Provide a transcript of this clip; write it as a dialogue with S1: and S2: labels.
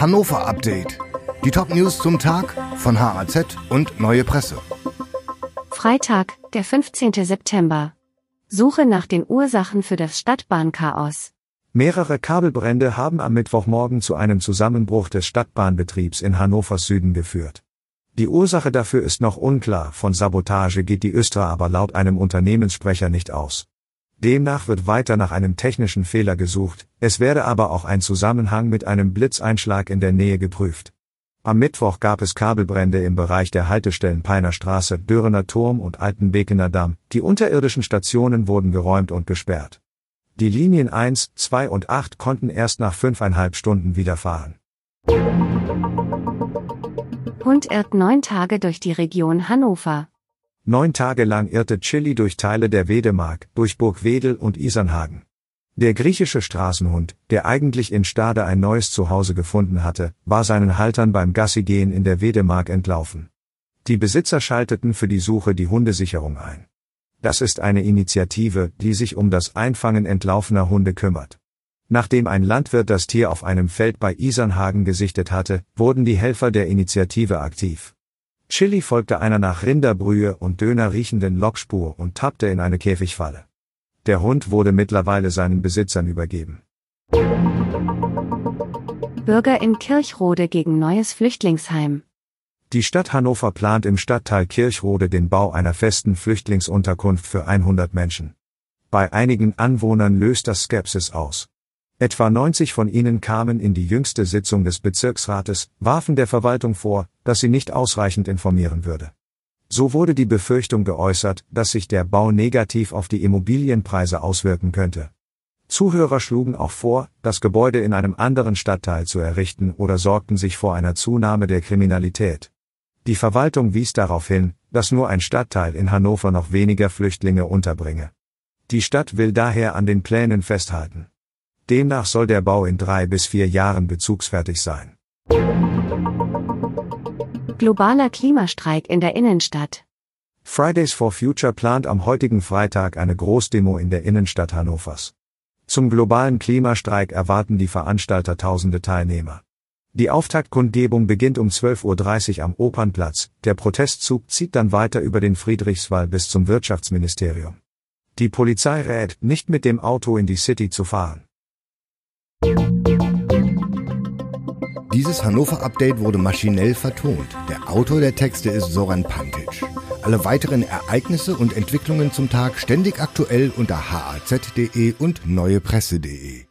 S1: Hannover Update. Die Top-News zum Tag von HAZ und Neue Presse.
S2: Freitag, der 15. September. Suche nach den Ursachen für das Stadtbahnchaos.
S3: Mehrere Kabelbrände haben am Mittwochmorgen zu einem Zusammenbruch des Stadtbahnbetriebs in Hannovers Süden geführt. Die Ursache dafür ist noch unklar, von Sabotage geht die Östra aber laut einem Unternehmenssprecher nicht aus. Demnach wird weiter nach einem technischen Fehler gesucht, es werde aber auch ein Zusammenhang mit einem Blitzeinschlag in der Nähe geprüft. Am Mittwoch gab es Kabelbrände im Bereich der Haltestellen Peiner Straße, Dürrener Turm und Altenbekener Damm, die unterirdischen Stationen wurden geräumt und gesperrt. Die Linien 1, 2 und 8 konnten erst nach fünfeinhalb Stunden wieder fahren.
S2: Hund irrt neun Tage durch die Region Hannover.
S3: Neun Tage lang irrte Chili durch Teile der Wedemark, durch Burg Wedel und Isernhagen. Der griechische Straßenhund, der eigentlich in Stade ein neues Zuhause gefunden hatte, war seinen Haltern beim Gassigehen in der Wedemark entlaufen. Die Besitzer schalteten für die Suche die Hundesicherung ein. Das ist eine Initiative, die sich um das Einfangen entlaufener Hunde kümmert. Nachdem ein Landwirt das Tier auf einem Feld bei Isernhagen gesichtet hatte, wurden die Helfer der Initiative aktiv. Chili folgte einer nach Rinderbrühe und Döner riechenden Lokspur und tappte in eine Käfigfalle. Der Hund wurde mittlerweile seinen Besitzern übergeben.
S2: Bürger in Kirchrode gegen neues Flüchtlingsheim.
S3: Die Stadt Hannover plant im Stadtteil Kirchrode den Bau einer festen Flüchtlingsunterkunft für 100 Menschen. Bei einigen Anwohnern löst das Skepsis aus. Etwa 90 von ihnen kamen in die jüngste Sitzung des Bezirksrates, warfen der Verwaltung vor, dass sie nicht ausreichend informieren würde. So wurde die Befürchtung geäußert, dass sich der Bau negativ auf die Immobilienpreise auswirken könnte. Zuhörer schlugen auch vor, das Gebäude in einem anderen Stadtteil zu errichten oder sorgten sich vor einer Zunahme der Kriminalität. Die Verwaltung wies darauf hin, dass nur ein Stadtteil in Hannover noch weniger Flüchtlinge unterbringe. Die Stadt will daher an den Plänen festhalten. Demnach soll der Bau in drei bis vier Jahren bezugsfertig sein.
S2: Globaler Klimastreik in der Innenstadt.
S3: Fridays for Future plant am heutigen Freitag eine Großdemo in der Innenstadt Hannovers. Zum globalen Klimastreik erwarten die Veranstalter tausende Teilnehmer. Die Auftaktkundgebung beginnt um 12.30 Uhr am Opernplatz, der Protestzug zieht dann weiter über den Friedrichswall bis zum Wirtschaftsministerium. Die Polizei rät, nicht mit dem Auto in die City zu fahren.
S1: Dieses Hannover-Update wurde maschinell vertont. Der Autor der Texte ist Soran Pantic. Alle weiteren Ereignisse und Entwicklungen zum Tag ständig aktuell unter haz.de und neuepresse.de.